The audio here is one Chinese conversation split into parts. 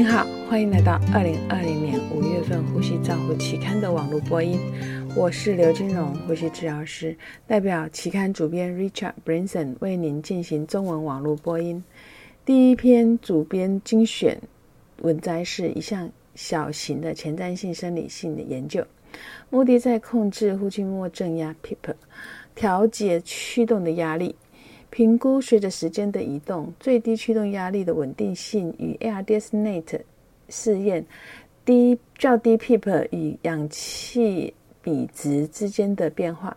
您好，欢迎来到二零二零年五月份《呼吸照护》期刊的网络播音。我是刘金荣，呼吸治疗师，代表期刊主编 Richard Branson 为您进行中文网络播音。第一篇主编精选文摘是一项小型的前瞻性生理性的研究，目的在控制呼吸末正压 （PEEP），调节驱动的压力。评估随着时间的移动，最低驱动压力的稳定性与 ARDS-NET 试验低较低 PEEP 与氧气比值之间的变化。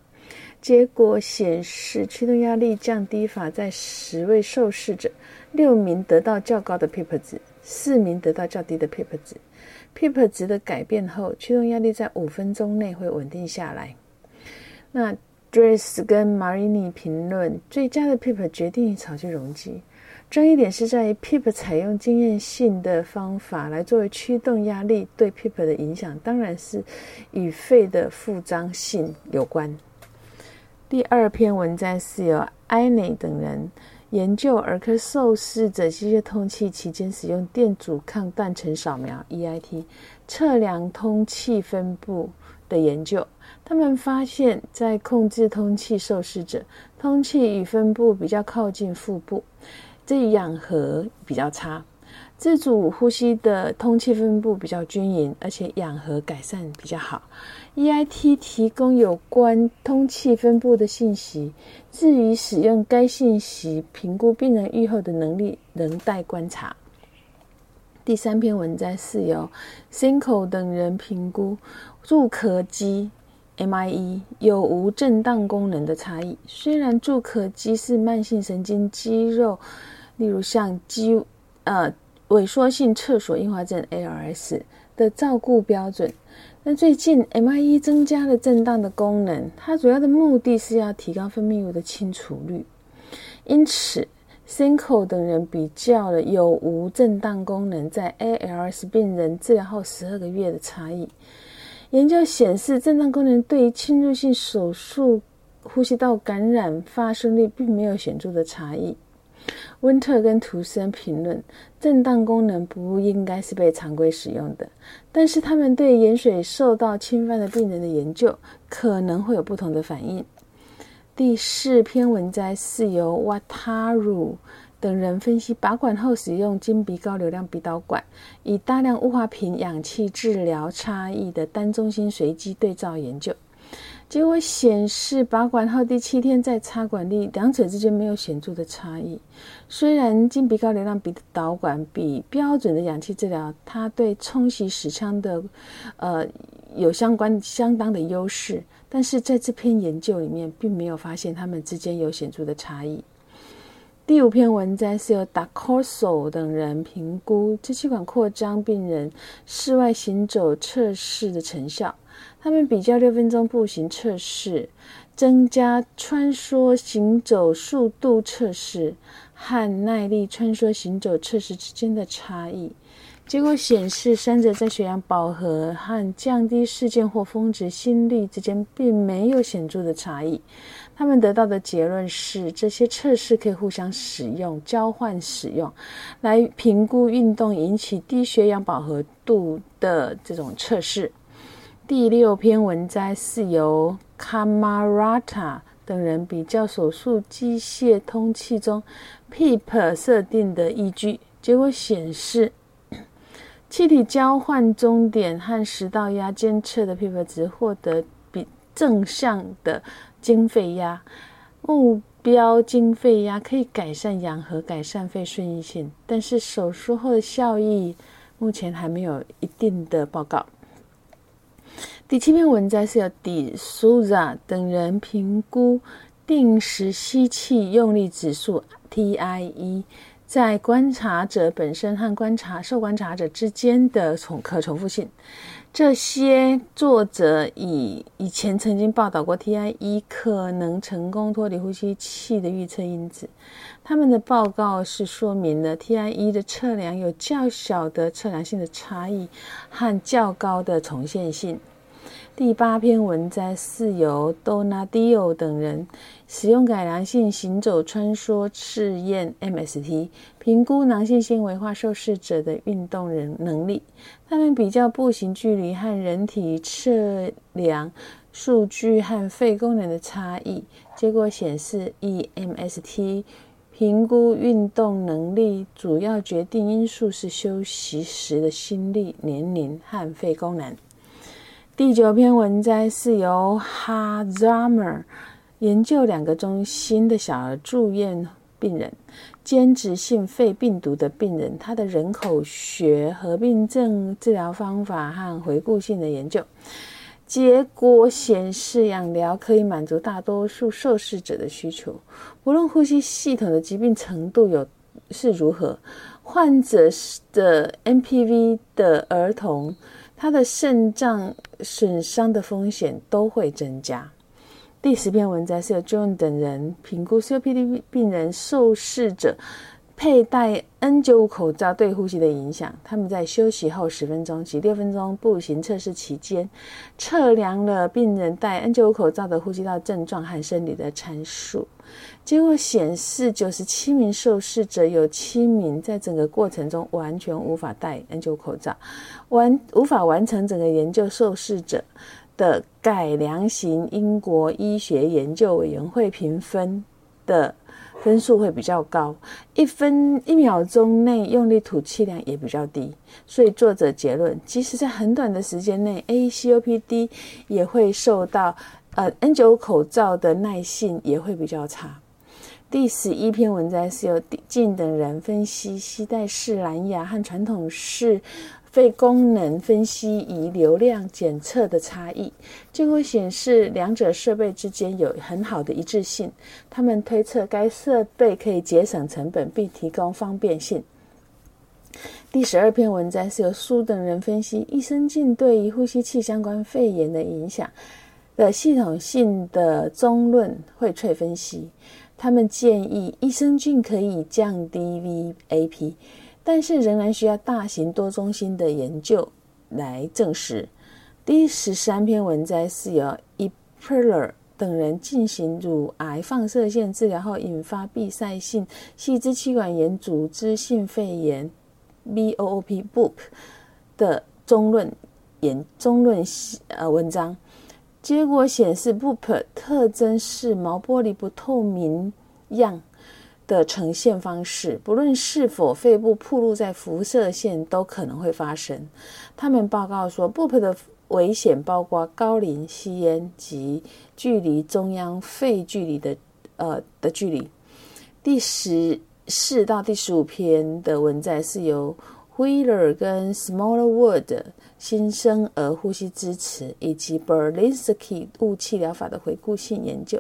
结果显示，驱动压力降低法在十位受试者，六名得到较高的 PEEP 值，四名得到较低的 PEEP 值。PEEP 值的改变后，驱动压力在五分钟内会稳定下来。那 Dress 跟 Marini 评论，最佳的 PEEP 决定于草具容积。争议点是在于 PEEP 采用经验性的方法来作为驱动压力对 PEEP 的影响，当然是与肺的复张性有关。第二篇文章是由埃内等人研究儿科受试者机械通气期间使用电阻抗断层扫描 （EIT） 测量通气分布的研究。他们发现，在控制通气受试者，通气与分布比较靠近腹部，这氧合比较差；自主呼吸的通气分布比较均匀，而且氧合改善比较好。EIT 提供有关通气分布的信息，至于使用该信息评估病人愈后的能力，仍待观察。第三篇文章是由 Cinco 等人评估入壳肌。MIE 有无震荡功能的差异？虽然助可肌是慢性神经肌肉，例如像肌呃萎缩性厕所硬化症 ALS 的照顾标准，但最近 MIE 增加了震荡的功能，它主要的目的是要提高分泌物的清除率。因此 Sinco 等人比较了有无震荡功能在 ALS 病人治疗后十二个月的差异。研究显示，震荡功能对于侵入性手术呼吸道感染发生率并没有显著的差异。温特跟图森评论，震荡功能不应该是被常规使用的，但是他们对盐水受到侵犯的病人的研究可能会有不同的反应。第四篇文摘是由 Wataru。等人分析拔管后使用金鼻高流量鼻导管以大量雾化瓶氧气治疗差异的单中心随机对照研究，结果显示拔管后第七天在插管力两者之间没有显著的差异。虽然金鼻高流量鼻导管比标准的氧气治疗，它对冲洗屎腔的呃有相关相当的优势，但是在这篇研究里面并没有发现它们之间有显著的差异。第五篇文章是由 Dacoso 等人评估支气管扩张病人室外行走测试的成效。他们比较六分钟步行测试、增加穿梭行走速度测试和耐力穿梭行走测试之间的差异。结果显示，三者在血氧饱和和降低事件或峰值心率之间并没有显著的差异。他们得到的结论是，这些测试可以互相使用、交换使用，来评估运动引起低血氧饱和度的这种测试。第六篇文摘是由 Camarata 等人比较手术机械通气中 PEEP 设定的依据，结果显示。气体交换终点和食道压监测的 PEEP 值获得比正向的经肺压，目标经肺压可以改善氧和改善肺顺应性，但是手术后的效益目前还没有一定的报告。第七篇文章是由 d Souza 等人评估定时吸气用力指数 TIE。在观察者本身和观察受观察者之间的重可重复性，这些作者以以前曾经报道过 TIE 可能成功脱离呼吸器的预测因子。他们的报告是说明了 TIE 的测量有较小的测量性的差异和较高的重现性。第八篇文摘是由 Donadio 等人使用改良性行走穿梭试验 MST 评估囊性纤维化受试者的运动人能力。他们比较步行距离和人体测量数据和肺功能的差异。结果显示，EMST 评估运动能力主要决定因素是休息时的心率、年龄和肺功能。第九篇文摘是由 Hazamer 研究两个中心的小儿住院病人，间质性肺病毒的病人，他的人口学合并症治疗方法和回顾性的研究。结果显示，氧疗可以满足大多数受试者的需求，无论呼吸系统的疾病程度有是如何。患者的 MPV 的儿童，他的肾脏损伤的风险都会增加。第十篇文章是由 John 等人评估 COPD 病人受试者。佩戴 N95 口罩对呼吸的影响。他们在休息后十分钟及六分钟步行测试期间，测量了病人戴 N95 口罩的呼吸道症状和生理的参数。结果显示，九十七名受试者有七名在整个过程中完全无法戴 N95 口罩，完无法完成整个研究。受试者的改良型英国医学研究委员会评分的。分数会比较高，一分一秒钟内用力吐气量也比较低，所以作者结论，即使在很短的时间内，ACOPD 也会受到呃 N9 口罩的耐性也会比较差。第十一篇文章是由近等人分析吸带式蓝牙和传统式。肺功能分析仪流量检测的差异，结果显示两者设备之间有很好的一致性。他们推测该设备可以节省成本并提供方便性。第十二篇文章是由苏等人分析益生菌对于呼吸器相关肺炎的影响的系统性的中论荟萃分析。他们建议益生菌可以降低 VAP。但是仍然需要大型多中心的研究来证实。第十三篇文摘是由 e p e r l e r 等人进行乳癌放射线治疗后引发闭塞性细支气管炎组织性肺炎 （BOOP） 的中论研中论呃文章，结果显示 BOOP 特征是毛玻璃不透明样。的呈现方式，不论是否肺部暴露在辐射线，都可能会发生。他们报告说，BOP 的危险包括高龄、吸烟及距离中央肺距离的呃的距离。第十四到第十五篇的文摘是由。Wheeler 跟 Smallwood 新生儿呼吸支持以及 Berlinski 雾气疗法的回顾性研究，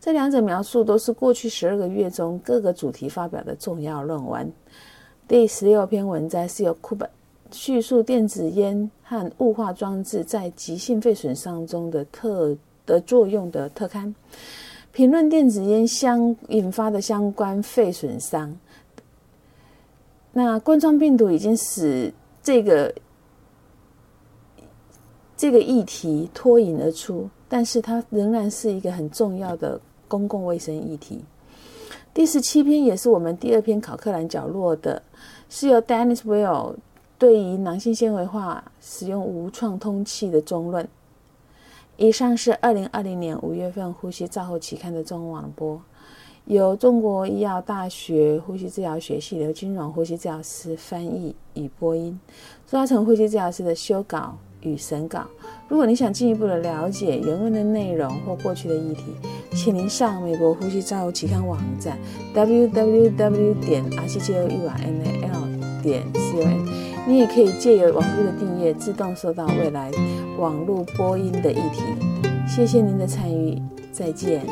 这两者描述都是过去十二个月中各个主题发表的重要论文。第十六篇文摘是由 Kuba 叙述电子烟和雾化装置在急性肺损伤中的特的作用的特刊，评论电子烟相引发的相关肺损伤。那冠状病毒已经使这个这个议题脱颖而出，但是它仍然是一个很重要的公共卫生议题。第十七篇也是我们第二篇考克兰角落的，是由 Dennis Will 对于囊性纤维化使用无创通气的中论。以上是二零二零年五月份《呼吸照后期刊》的中文网播。由中国医药大学呼吸治疗学系刘金荣呼吸治疗师翻译与播音，朱嘉诚呼吸治疗师的修稿与审稿。如果你想进一步的了解原文的内容或过去的议题，请您上美国呼吸照护期刊网站 www 点 r c g o u r n a l 点 c o m。你也可以借由网络的订阅，自动收到未来网络播音的议题。谢谢您的参与，再见。